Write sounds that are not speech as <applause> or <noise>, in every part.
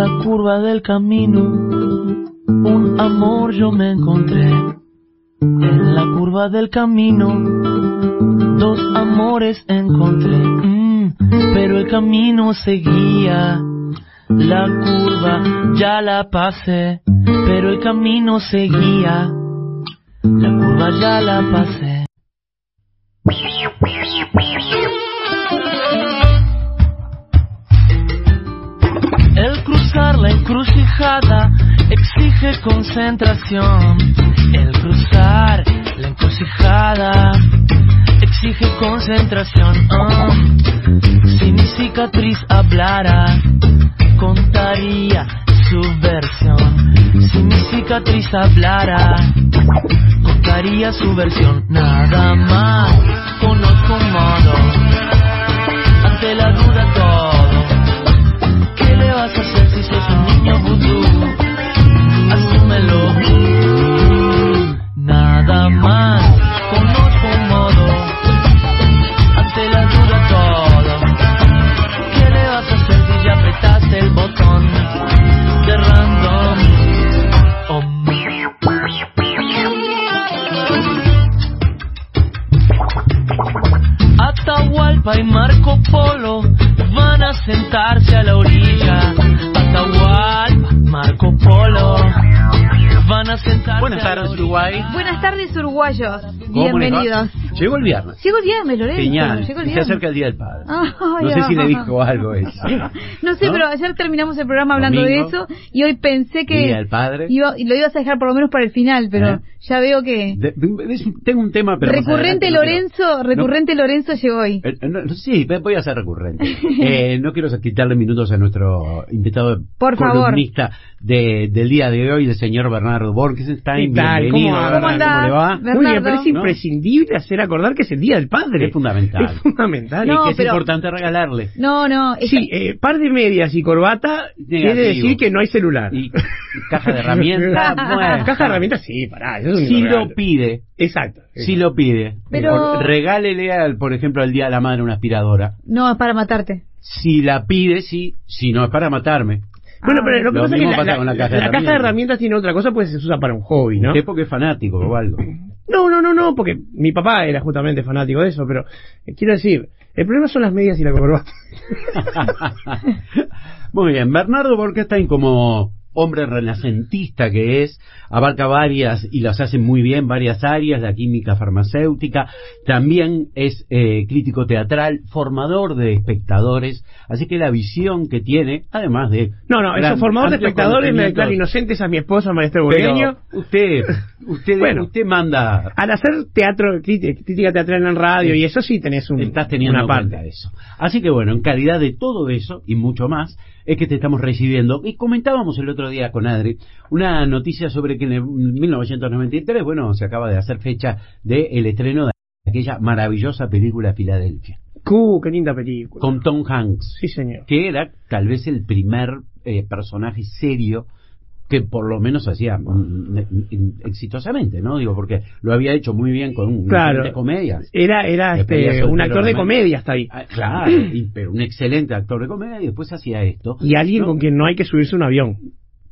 la curva del camino, un amor yo me encontré. En la curva del camino, dos amores encontré. Mm, pero el camino seguía. La curva ya la pasé, pero el camino seguía. La curva ya la pasé. La encrucijada exige concentración. El cruzar la encrucijada exige concentración. Ah, Si mi cicatriz hablara, contaría su versión. Si mi cicatriz hablara, contaría su versión. Nada más apretaste el botón de random? Oh, Atahualpa y Marco Polo van a sentarse a la orilla. Atahualpa, Marco Polo van a sentarse Buenas a la tardes, orilla. Uruguay. Buenas tardes, uruguayos. Bienvenidos. Llegó el viernes. Llegó el viernes, Lorenzo. Genial. Llegó el Y se viernes. acerca el Día del Padre. <laughs> No sé si le dijo algo <laughs> eso. No sé, ¿No? pero ayer terminamos el programa hablando Domingo. de eso y hoy pensé que Día del Padre. iba- y lo ibas a dejar por lo menos para el final, pero ¿Eh? ya veo que De- de- tengo un tema, pero recurrente adelante no Lorenzo, recurrente Lorenzo llegó hoy. Eh, no, no, sí, voy a ser recurrente. <laughs> Eh, no quiero quitarle minutos a nuestro invitado Por favor. columnista de, del día de hoy, el señor Bernardo Borgenstein. ¿Qué tal? Bienvenido, ¿Cómo Bernardo, andás? ¿cómo le va? Bernardo. Muy bien, pero es ¿No? imprescindible hacer acordar que es el Día del Padre. Es fundamental. Es fundamental. No, y que es importante regalarle. No, no. Sí, eh, par de medias y corbata quiere decir que no hay celular. Y caja de herramientas. bueno. <laughs> Caja de herramientas, sí, pará. Eso es un Si regalo. lo pide, Exacto. si lo pide. Pero- Por- Regálele, al, por ejemplo, al Día de la Madre una aspiradora. No, es para matarte. Si la pide, sí. Si no, es para matarme. Bueno, Ah, pero lo que Lo pasa es mismo que pasa la, con la la- caja de la caja de herramientas. herramientas tiene otra cosa, pues se usa para un hobby, ¿no? Usted porque es fanático o algo. <clears throat> No, no, no, no, porque mi papá era justamente fanático de eso, pero eh, quiero decir, el problema son las medias y la corbata. <laughs> Muy bien, Bernardo Borkenstein como hombre renacentista que es, abarca varias y las hace muy bien, varias áreas, la química farmacéutica, también es eh, crítico teatral, formador de espectadores, así que la visión que tiene, además de... No, no, gran- eso formador de espectadores me declara inocentes a mi esposa, maestro Burgueño. usted, usted, Bueno. usted manda Al hacer teatro, crítica, teatral en radio y eso sí tenés un, estás teniendo una parte. cuenta eso. Así que bueno, en calidad de todo eso y mucho más, es que te estamos recibiendo. Y comentábamos el otro día con Adri una noticia sobre que en el 1993, bueno, se acaba de hacer fecha del estreno de aquella maravillosa película Filadelfia, ¡Uh, qué linda película! con Tom Hanks, Sí, señor. que era tal vez el primer eh, personaje serio que por lo menos hacía mm, mm, exitosamente, ¿no? Digo, porque lo había hecho muy bien con un Claro. de comedias. Era, era este, un actor de comedia hasta ahí. Ah, Claro, <clears throat> y- pero un excelente actor de comedia y después hacía esto. Y alguien ¿no? con quien no hay que subirse a un avión.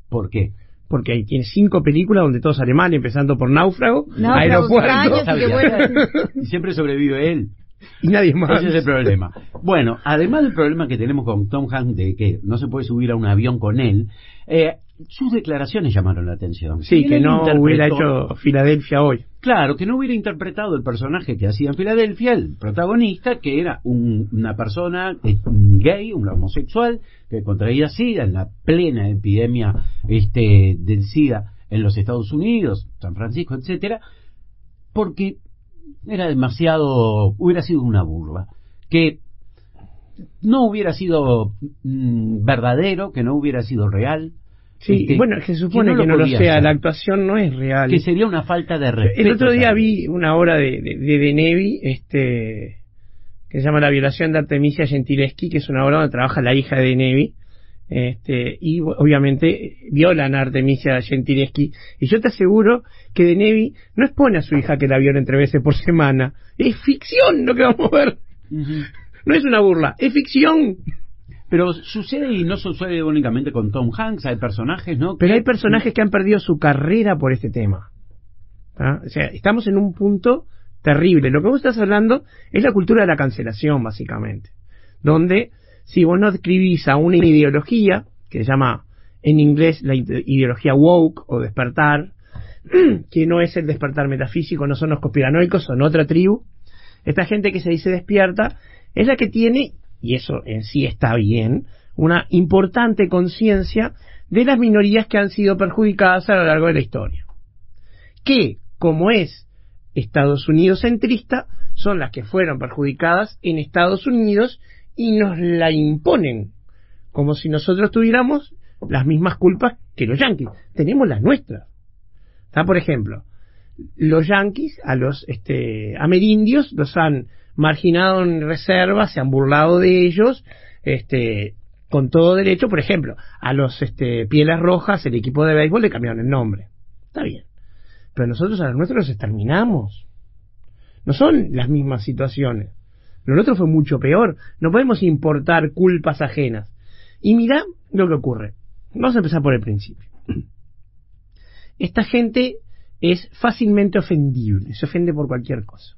¿Por qué? Porque ahí tiene cinco películas donde todo sale mal, empezando por Náufrago, No, Aeropuerto años <laughs> y. Y siempre sobrevive él. <laughs> y nadie más. Ese es el problema. Bueno, además del problema que tenemos con Tom Hanks de que no se puede subir a un avión con él, eh, sus declaraciones llamaron la atención. Sí, que no hubiera hecho Filadelfia hoy. Claro, que no hubiera interpretado el personaje que hacía en Filadelfia, el protagonista, que era un- una persona gay, un homosexual, que contraía SIDA en la plena epidemia este, del SIDA en los Estados Unidos, San Francisco, etcétera, porque era demasiado, hubiera sido una burla, que no hubiera sido mm, verdadero, que no hubiera sido real, Sí, este, bueno, se supone no que no lo sea, hacer, la actuación no es real. que sería una falta de respeto. El otro día vi una obra de, de, de De Nevi, este, que se llama La violación de Artemisia Gentileschi, que es una obra donde trabaja la hija de Nevi, este, y obviamente violan a Artemisia Gentileschi. Y yo te aseguro que De Nevi no expone a su hija que la viola entre veces por semana. Es ficción lo que vamos a ver. No es una burla, es ficción. Pero sucede y no sucede únicamente con Tom Hanks, hay personajes, ¿no? Pero hay personajes que han perdido su carrera por este tema. ¿Ah? O sea, estamos en un punto terrible. Lo que vos estás hablando es la cultura de la cancelación, básicamente. Donde, si vos no escribís a una ideología, que se llama en inglés la ide- ideología woke o despertar, <clears throat> que no es el despertar metafísico, no son los conspiranoicos, son otra tribu. Esta gente que se dice despierta es la que tiene, y eso en sí está bien, una importante conciencia de las minorías que han sido perjudicadas a lo largo de la historia. Que, como es Estados Unidos centrista, son las que fueron perjudicadas en Estados Unidos y nos la imponen, como si nosotros tuviéramos las mismas culpas que los yanquis. Tenemos las nuestras. ¿Está? Por ejemplo, los yanquis a los este, amerindios los han marginado en reservas, se han burlado de ellos, este, con todo derecho. Por ejemplo, a los este, pieles rojas, el equipo de béisbol le cambiaron el nombre. Está bien. Pero nosotros a los nuestros los exterminamos. No son las mismas situaciones. Lo nuestro fue mucho peor. No podemos importar culpas ajenas. Y mira lo que ocurre. Vamos a empezar por el principio. Esta gente es fácilmente ofendible, se ofende por cualquier cosa.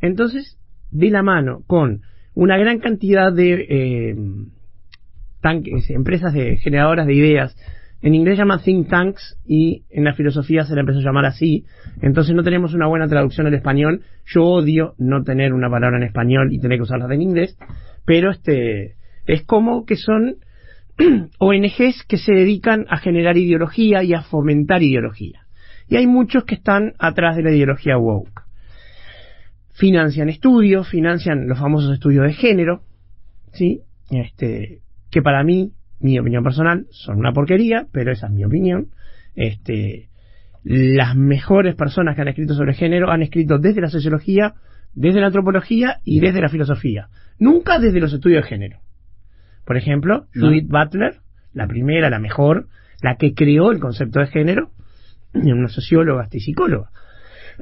Entonces, de la mano con una gran cantidad de eh, tanques, empresas de generadoras de ideas, en inglés llaman think tanks y en la filosofía se la empezó a llamar así, entonces no tenemos una buena traducción al español. Yo odio no tener una palabra en español y tener que usarla en inglés, pero este es como que son <clears throat> ONGs que se dedican a generar ideología y a fomentar ideología. Y hay muchos que están atrás de la ideología woke. Financian estudios, financian los famosos estudios de género, ¿sí? Este, que para mí, mi opinión personal, son una porquería, pero esa es mi opinión. Este, las mejores personas que han escrito sobre género han escrito desde la sociología, desde la antropología y desde la filosofía. Nunca desde los estudios de género. Por ejemplo, No. Judith Butler, la primera, la mejor, la que creó el concepto de género, una socióloga y psicóloga.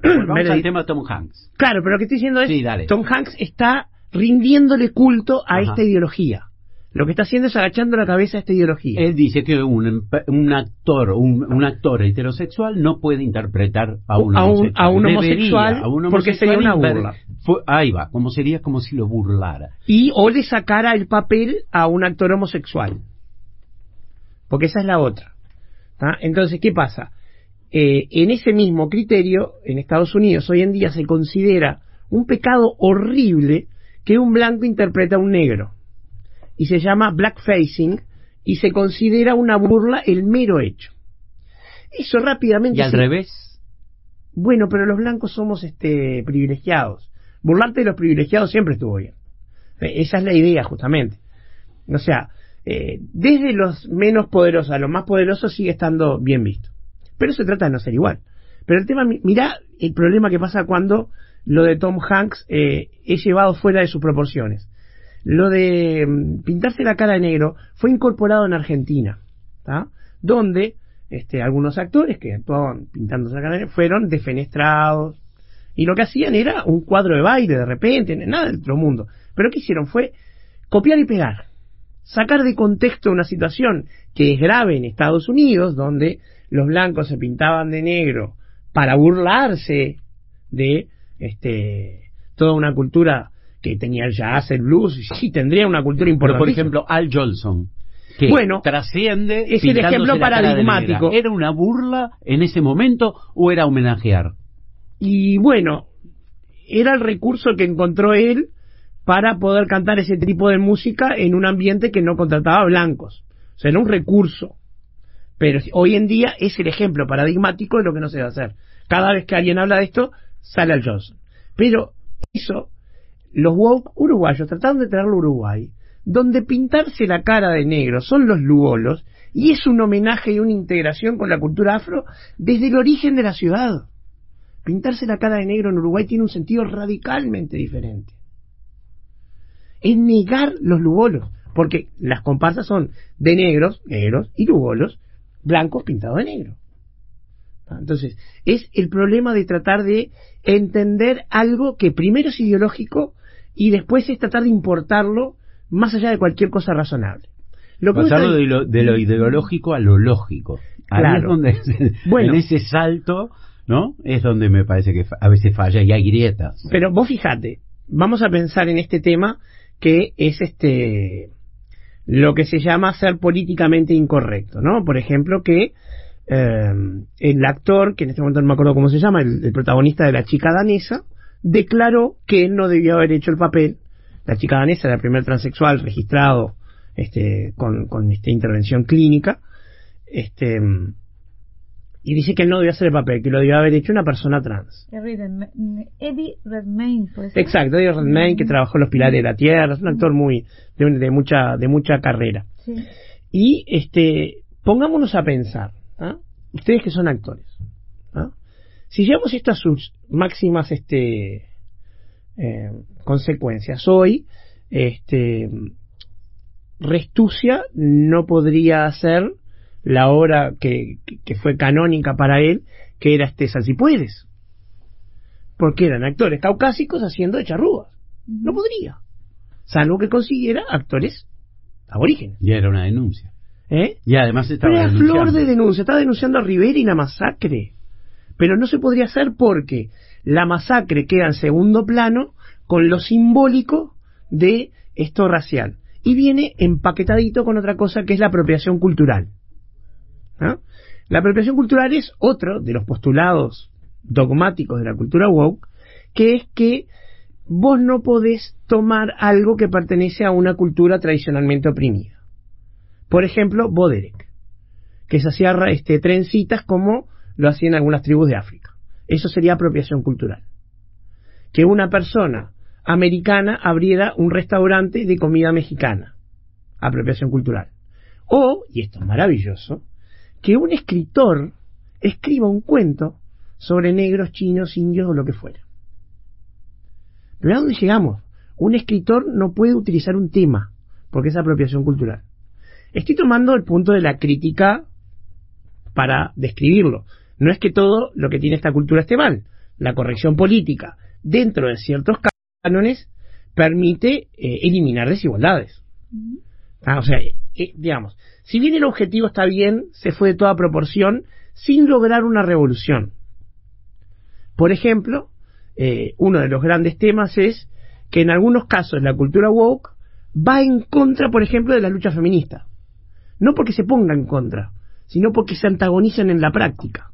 Vamos al tema Tom Hanks. Claro, pero lo que estoy diciendo es, Sí. Tom Hanks está rindiéndole culto a Ajá. esta ideología. Lo que está haciendo es agachando la cabeza a esta ideología. Él dice que un, actor, un, un actor heterosexual no puede interpretar a un A un- homosexual. a un Debería, homosexual, a porque sería una burla. fue- ahí va, como sería como si lo burlara. y o le sacara el papel a un actor homosexual. Porque esa es la otra. Entonces, ¿qué pasa? Eh, en ese mismo criterio, en Estados Unidos hoy en día se considera un pecado horrible que un blanco interpreta a un negro. Y se llama blackfacing y se considera una burla el mero hecho. Eso rápidamente... Y al se- revés, Bueno, pero los blancos somos este privilegiados. Burlarte de los privilegiados siempre estuvo bien. Eh, Esa es la idea, justamente. O sea, eh, desde los menos poderosos a los más poderosos sigue estando bien visto. Pero se trata de no ser igual. Pero el tema, mi- mirá el problema que pasa cuando lo de Tom Hanks eh, es llevado fuera de sus proporciones. Lo de mm, pintarse la cara de negro fue incorporado en Argentina, donde este, algunos actores que actuaban pintándose la cara de negro fueron defenestrados y lo que hacían era un cuadro de baile de repente, nada del otro mundo. Pero ¿qué hicieron? Fue copiar y pegar, sacar de contexto una situación que es grave en Estados Unidos, donde los blancos se pintaban de negro para burlarse de este toda una cultura que tenía el jazz, el blues, y sí tendría una cultura pero importante. por ejemplo, Al Jolson, que Bueno, trasciende. es el ejemplo paradigmático. ¿Era una burla en ese momento o era homenajear? Y bueno, era el recurso que encontró él para poder cantar ese tipo de música en un ambiente que no contrataba blancos. O sea, era un recurso. Pero hoy en día es el ejemplo paradigmático de lo que no se debe hacer. Cada vez que alguien habla de esto, sale al Johnson. Pero eso, los uruguayos trataron de traerlo a Uruguay, donde pintarse la cara de negro son los lugolos, y es un homenaje y una integración con la cultura afro desde el origen de la ciudad. Pintarse la cara de negro en Uruguay tiene un sentido radicalmente diferente. Es negar los lugolos, porque las comparsas son de negros, negros, y lugolos, blancos pintados de negro. Ah, Entonces, es el problema de tratar de entender algo que primero es ideológico y después es tratar de importarlo más allá de cualquier cosa razonable. Lo Pasarlo de lo, de lo ideológico a lo lógico. Ahí Claro. es donde, <laughs> Bueno. en ese salto, ¿no? Es donde me parece que a veces falla y hay grietas. Pero vos fijate, vamos a pensar en este tema que es este lo que se llama ser políticamente incorrecto, ¿no? Por ejemplo, que eh, el actor, que en este momento no me acuerdo cómo se llama, el, el protagonista de La chica danesa, declaró que él no debió haber hecho el papel. La chica danesa era el primer transexual registrado este, con, con esta intervención clínica. Este, y dice que él no debió hacer el papel, que lo debió haber hecho una persona trans. Eddie Redmayne, puede ser. Exacto, Eddie Redmayne que trabajó en Los Pilares de la Tierra, es un actor muy de, de mucha de mucha carrera. Sí. Y este, pongámonos a pensar, ¿ah? ustedes que son actores, ¿ah? Si llevamos esto a sus máximas este eh, consecuencias, hoy este Restucia no podría hacer la obra que, fue canónica para él, que era este Si puedes porque eran actores caucásicos haciendo de charrúas. No podría. Salvo que consiguiera actores aborígenes. Ya era una denuncia. ¿eh? Y además estaba Pero era denunciando. flor de denuncia. Estaba denunciando a Rivera y la masacre. Pero no se podría hacer porque la masacre queda en segundo plano con lo simbólico de esto racial. Y viene empaquetadito con otra cosa que es la apropiación cultural. ¿Ah? La apropiación cultural es otro de los postulados dogmáticos de la cultura woke, que es que vos no podés tomar algo que pertenece a una cultura tradicionalmente oprimida. Por ejemplo, Boderek, que se hacía este, trencitas como lo hacían algunas tribus de África. Eso sería apropiación cultural. Que una persona americana abriera un restaurante de comida mexicana. Apropiación cultural. O, y esto es maravilloso, que un escritor escriba un cuento sobre negros, chinos, indios o lo que fuera. Pero ¿a dónde llegamos? Un escritor no puede utilizar un tema, porque es apropiación cultural. Estoy tomando el punto de la crítica para describirlo. No es que todo lo que tiene esta cultura esté mal. La corrección política, dentro de ciertos cánones, permite eh, eliminar desigualdades. Ah, o sea, eh, digamos, si bien el objetivo está bien, se fue de toda proporción sin lograr una revolución. Por ejemplo, eh, uno de los grandes temas es que en algunos casos la cultura woke va en contra, por ejemplo, de la lucha feminista. No porque se ponga en contra, sino porque se antagonizan en la práctica.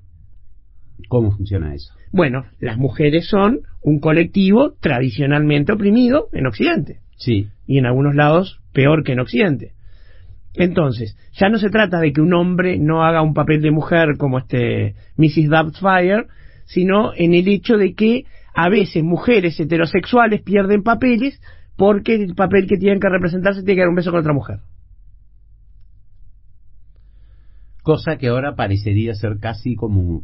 ¿Cómo funciona eso? Bueno, las mujeres son un colectivo tradicionalmente oprimido en Occidente Sí. y en algunos lados peor que en Occidente. Entonces, ya no se trata de que un hombre no haga un papel de mujer como este Mrs. Doubtfire, sino en el hecho de que a veces mujeres heterosexuales pierden papeles porque el papel que tienen que representarse tiene que dar un beso con otra mujer. Cosa que ahora parecería ser casi como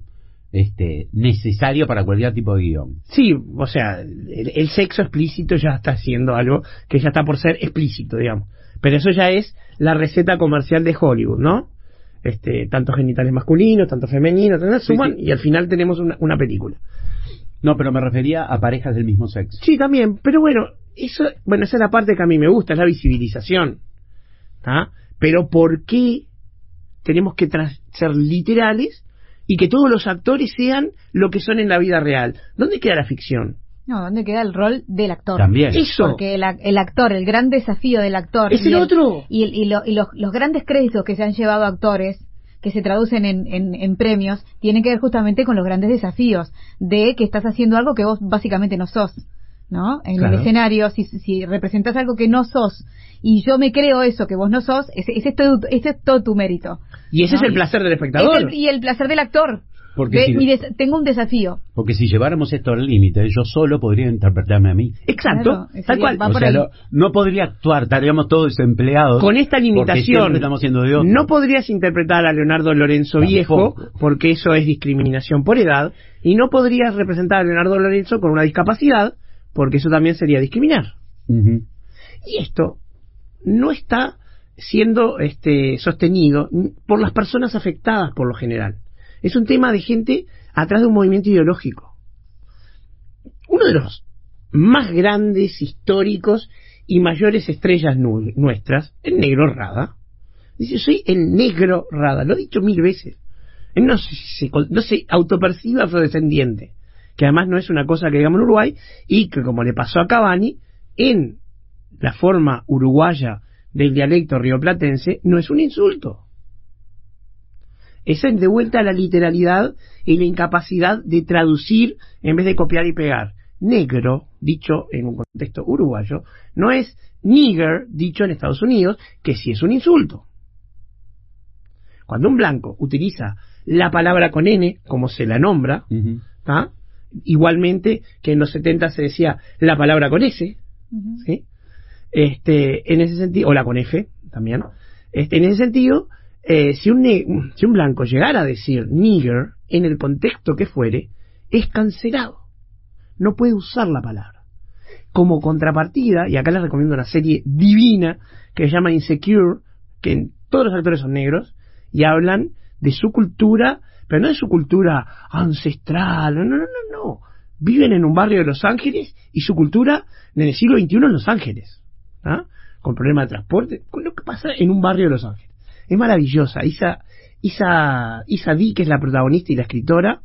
este necesario para cualquier tipo de guion. Sí, o sea, el, el sexo explícito ya está siendo algo que ya está por ser explícito, digamos. Pero eso ya es la receta comercial de Hollywood, ¿no? Este, tantos genitales masculinos, tanto femeninos, Sí, suman sí. y al final tenemos una, una película. No, pero me refería a parejas del mismo sexo. Sí, también, pero bueno, eso, bueno, esa es la parte que a mí me gusta, es la visibilización. ¿tá? Pero ¿por qué tenemos que ser literales y que todos los actores sean lo que son en la vida real? ¿Dónde queda la ficción? No, ¿dónde queda el rol del actor? También. Eso. Porque el, el actor, el gran desafío del actor. Es y el otro. Y, el- y lo- y los, los grandes créditos que se han llevado a actores, que se traducen en, en- en premios, tienen que ver justamente con los grandes desafíos de que estás haciendo algo que vos básicamente no sos. ¿No? En Claro. el escenario, si, si representas algo que no sos y yo me creo eso que vos no sos, ese, ese es, todo, ese es todo tu mérito. Y ese No. es el placer del Es espectador. el- y el placer del actor. Porque Ve, si- mi des- tengo un desafío. Porque si lleváramos esto al límite, yo solo podría interpretarme a mí. Exacto, Claro, tal cual. va o por sea, lo- no podría actuar, estaríamos todos desempleados. Con esta limitación, estamos de no podrías interpretar a Leonardo Lorenzo Tampoco. viejo, porque eso es discriminación por edad, y no podrías representar a Leonardo Lorenzo con una discapacidad, porque eso también sería discriminar. Y esto no está siendo este, sostenido por las personas afectadas por lo general. Es un tema de gente atrás de un movimiento ideológico. Uno de los más grandes, históricos y mayores estrellas nu- nuestras, el negro Rada. Dice, soy el negro Rada, lo he dicho mil veces. No se, se- no se autopercibe afrodescendiente, que además no es una cosa que digamos en Uruguay, y que como le pasó a Cavani, en la forma uruguaya del dialecto rioplatense, no es un insulto. Esa es de vuelta a la literalidad y la incapacidad de traducir en vez de copiar y pegar. Negro, dicho en un contexto uruguayo, no es nigger, dicho en Estados Unidos, que sí es un insulto. Cuando un blanco utiliza la palabra con N, como se la nombra, Ujú. ¿tá? Igualmente que en los 70 se decía la palabra con S. ¿sí? Este, en ese sentido, o la con F también. Este, en ese sentido, eh, si, un si un blanco llegara a decir nigger en el contexto que fuere, es cancelado. No puede usar la palabra. Como contrapartida, y acá les recomiendo una serie divina que se llama Insecure, que en- todos los actores son negros, y hablan de su cultura, pero no de su cultura ancestral, no, no, no, no. Viven en un barrio de Los Ángeles y su cultura en el siglo XXI en Los Ángeles, ¿ah? con problemas de transporte, con lo que pasa en un barrio de Los Ángeles. Es maravillosa. Isa, Isa, Isa Di, que es la protagonista y la escritora,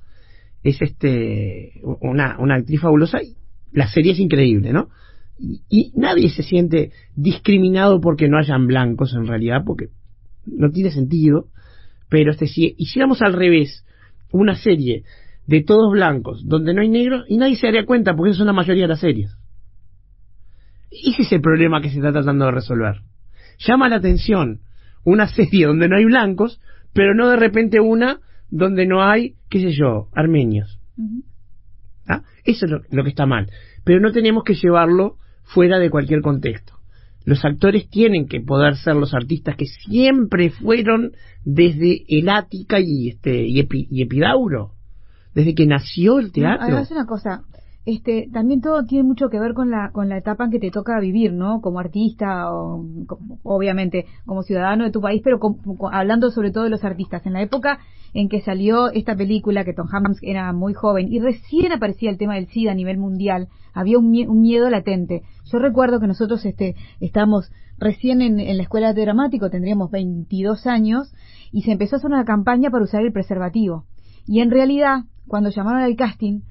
es este una, una actriz fabulosa y la serie es increíble, ¿no? Y nadie se siente discriminado porque no hayan blancos en realidad, porque no tiene sentido. Pero este, si hiciéramos al revés una serie de todos blancos donde no hay negros y nadie se daría cuenta porque eso son la mayoría de las series. Ese es el problema que se está tratando de resolver. Llama la atención una <laughs> serie donde no hay blancos, pero no de repente una donde no hay, qué sé yo, armenios. ¿Ah? Eso es lo, lo que está mal. Pero no tenemos que llevarlo fuera de cualquier contexto. Los actores tienen que poder ser los artistas que siempre fueron desde el Ática y, este, y, Epi- y Epidauro. Desde que nació el teatro. Además, una cosa, este, también todo tiene mucho que ver con la, con la etapa en que te toca vivir, ¿no? Como artista, o, obviamente, como ciudadano de tu país, pero hablando sobre todo de los artistas. En la época en que salió esta película, que Tom Hanks era muy joven, y recién aparecía el tema del SIDA a nivel mundial, había un, un miedo latente. Yo recuerdo que nosotros este, estábamos recién en, en la escuela de dramático, tendríamos 22 años, y se empezó a hacer una campaña para usar el preservativo. Y en realidad, cuando llamaron al casting,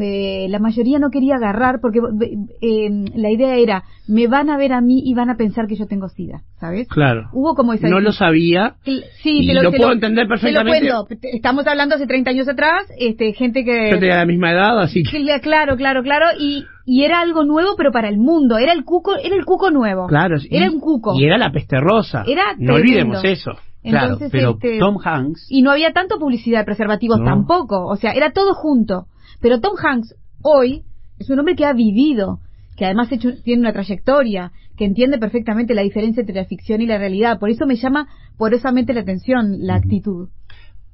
eh, la mayoría no quería agarrar porque eh, eh, la idea era, me van a ver a mí y van a pensar que yo tengo SIDA, ¿sabes? Claro. Hubo como esa... No lo sabía. Sí, y te lo, lo te puedo entender perfectamente. Te lo cuento. Estamos hablando hace 30 años atrás, este, gente que... Yo tenía la misma edad, así que. Claro, claro, claro. Y, y era algo nuevo, pero para el mundo. Era el cuco, era el cuco nuevo. Claro, Era y- un cuco. Y era la peste rosa. Era no olvidemos eso. Claro, Entonces, pero este, Tom Hanks Y no había tanto publicidad de preservativos No. tampoco. O sea, era todo junto. Pero Tom Hanks, hoy, es un hombre que ha vivido, que además hecho- tiene una trayectoria, que entiende perfectamente la diferencia entre la ficción y la realidad. Por eso me llama poderosamente la atención la actitud.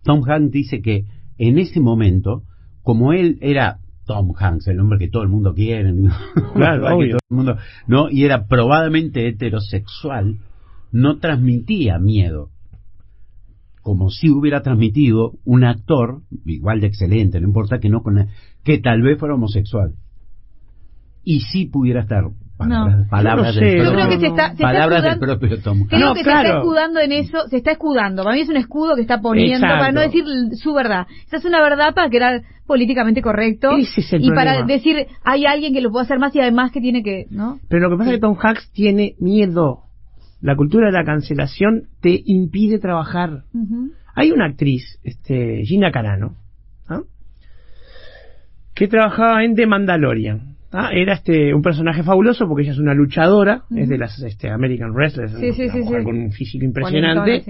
Tom Hanks dice que en ese momento, como él era Tom Hanks, el hombre que todo el mundo quiere, <laughs> Claro, que todo el mundo, ¿no? y era probablemente heterosexual, no transmitía miedo. Como si hubiera transmitido un actor, igual de excelente, no importa que no con que tal vez fuera homosexual. Y sí pudiera estar palabras, No. palabras no del No, propio- que Tom Creo Hanks. que No, se claro. está escudando en eso, se está escudando. Para mí es un escudo que está poniendo Exacto. para no decir su verdad. Esa es una verdad para quedar políticamente correcto Ese es el y para decir hay alguien que lo puede hacer más y además que tiene que, ¿no? Pero lo que pasa es que Tom Hanks tiene miedo. La cultura de la cancelación te impide trabajar. Hay una actriz, este, Gina Carano, ¿ah? que trabajaba en The Mandalorian. ¿ah? Era este un personaje fabuloso porque ella es una luchadora, es de las este, American Wrestlers, Sí, sí, una sí, mujer sí. con un físico impresionante,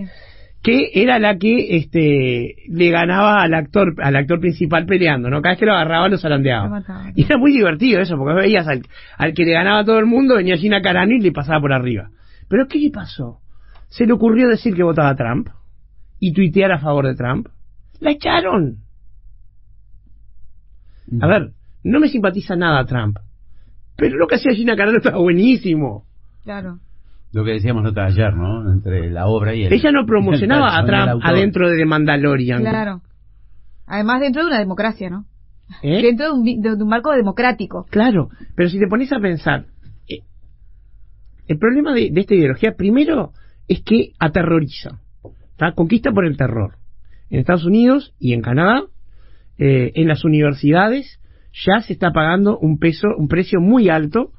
que era la que este le ganaba al actor al actor principal peleando, ¿no? Cada vez que lo agarraba lo zarandeaba. Y era muy divertido eso, porque veías al, al que le ganaba a todo el mundo, venía Gina Carano y le pasaba por arriba. Pero ¿qué le pasó? Se le ocurrió decir que votaba a Trump y tuitear a favor de Trump. La echaron. A ver, no me simpatiza nada Trump. Pero lo que hacía Gina Carano estaba buenísimo. Claro. Lo que decíamos nosotros ayer, ¿no? Entre la obra y el. Ella no promocionaba <laughs> a Trump adentro de The Mandalorian. Claro. Además dentro de una democracia, ¿no? ¿Eh? Dentro de un, de- de un marco democrático. Claro, pero si te pones a pensar, El problema de, esta ideología, primero, es que aterroriza. ¿tá? Conquista por el terror. En Estados Unidos y en Canadá, eh, en las universidades, ya se está pagando un peso, un precio muy alto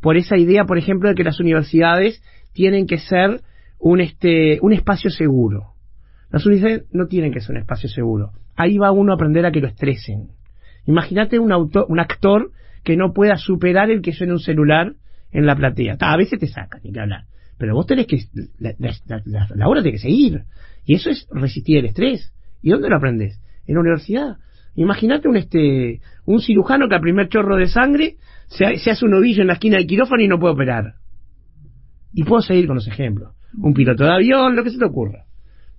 por esa idea, por ejemplo, de que las universidades tienen que ser un este un espacio seguro. Las universidades no tienen que ser un espacio seguro. Ahí va uno a aprender a que lo estresen. Imagínate un un actor que no pueda superar el que suene un celular en la platea. A veces te sacan, ni que hablar. Pero vos tenés que, la, la, la, la obra tiene que seguir. Y eso es resistir el estrés. ¿Y dónde lo aprendes? En la universidad. Imagínate un este un cirujano que al primer chorro de sangre se, se hace un ovillo en la esquina del quirófano y no puede operar. Y puedo seguir con los ejemplos. Un piloto de avión, lo que se te ocurra.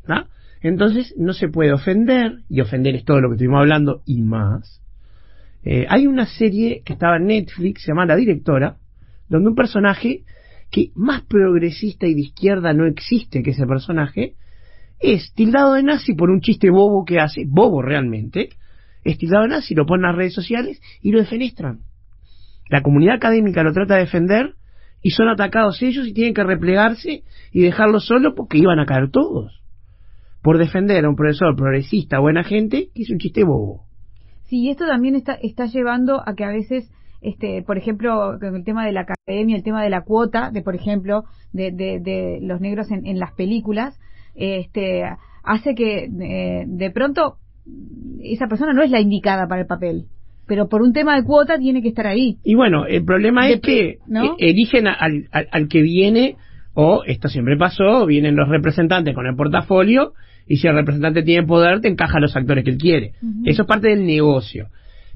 ¿Ah? Entonces no se puede ofender, y ofender es todo lo que estuvimos hablando y más. Eh, hay una serie que estaba en Netflix, se llama La Directora, donde un personaje que más progresista y de izquierda no existe que ese personaje, es tildado de nazi por un chiste bobo que hace, bobo realmente, es tildado de nazi, lo ponen en las redes sociales y lo defenestran. La comunidad académica lo trata de defender y son atacados ellos y tienen que replegarse y dejarlo solo porque iban a caer todos. Por defender a un profesor progresista, buena gente, que hizo un chiste bobo. Sí, esto también está, está llevando a que a veces, este, por ejemplo, con el tema de la academia, el tema de la cuota, de por ejemplo, de, de, de los negros en, en, las películas, este, hace que eh, de pronto esa persona no es la indicada para el papel pero por un tema de cuota tiene que estar ahí. Y bueno, el problema de, es que ¿no? eligen al, al, al, que viene, o esto siempre pasó, vienen los representantes con el portafolio, y si el representante tiene poder, te encaja a los actores que él quiere. Uh -huh. Eso es parte del negocio.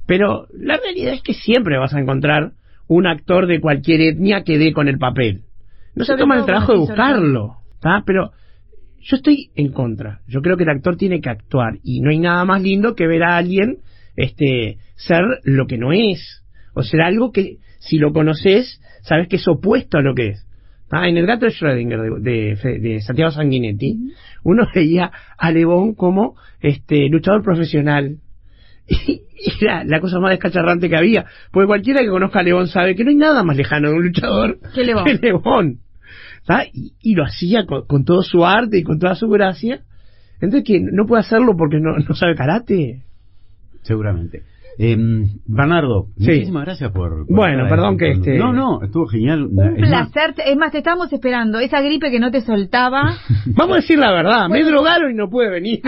Pero la realidad es que siempre vas a encontrar un actor de cualquier etnia que dé con el papel. No se toma el trabajo de buscarlo, ¿tá? Pero yo estoy en contra. Yo creo que el actor tiene que actuar, y no hay nada más lindo que ver a alguien este, ser lo que no es, o ser algo que si lo conoces, sabes que es opuesto a lo que es. Ah, en el gato de Schrödinger de, de, de Santiago Sanguinetti, uno <laughs> veía a Lebón como este luchador profesional. <laughs> Y era la cosa más descacharrante que había. Porque cualquiera que conozca a Lebón sabe que no hay nada más lejano de un luchador que Lebón. Que Lebón. Y, y, lo hacía con, con, todo su arte y con toda su gracia. Entonces, que no puede hacerlo porque no, no sabe karate seguramente. Eh, Bernardo, sí. muchísimas gracias por. por bueno, perdón que este. No, no, estuvo genial. Un es placer. Más... Es más, te estábamos esperando. Esa gripe que no te soltaba. <laughs> Vamos a decir la verdad. Me drogaron y no pude venir.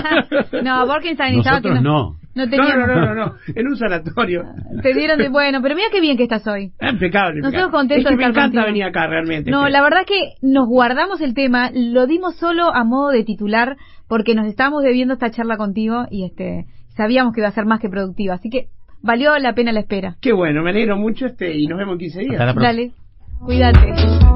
<laughs> no, Borkenstein estaba que no. no. No, no, no, no, no, en un sanatorio. <laughs> Te dieron de bueno, pero mira qué bien que estás hoy. Ah, impecable. Nosotros contentos es que de me encanta contigo. venir acá realmente. No, la verdad que nos guardamos el tema, lo dimos solo a modo de titular porque nos estábamos debiendo esta charla contigo y este sabíamos que iba a ser más que productiva, así que valió la pena la espera. Qué bueno, me alegro mucho este y nos vemos en 15 días. Dale, cuídate.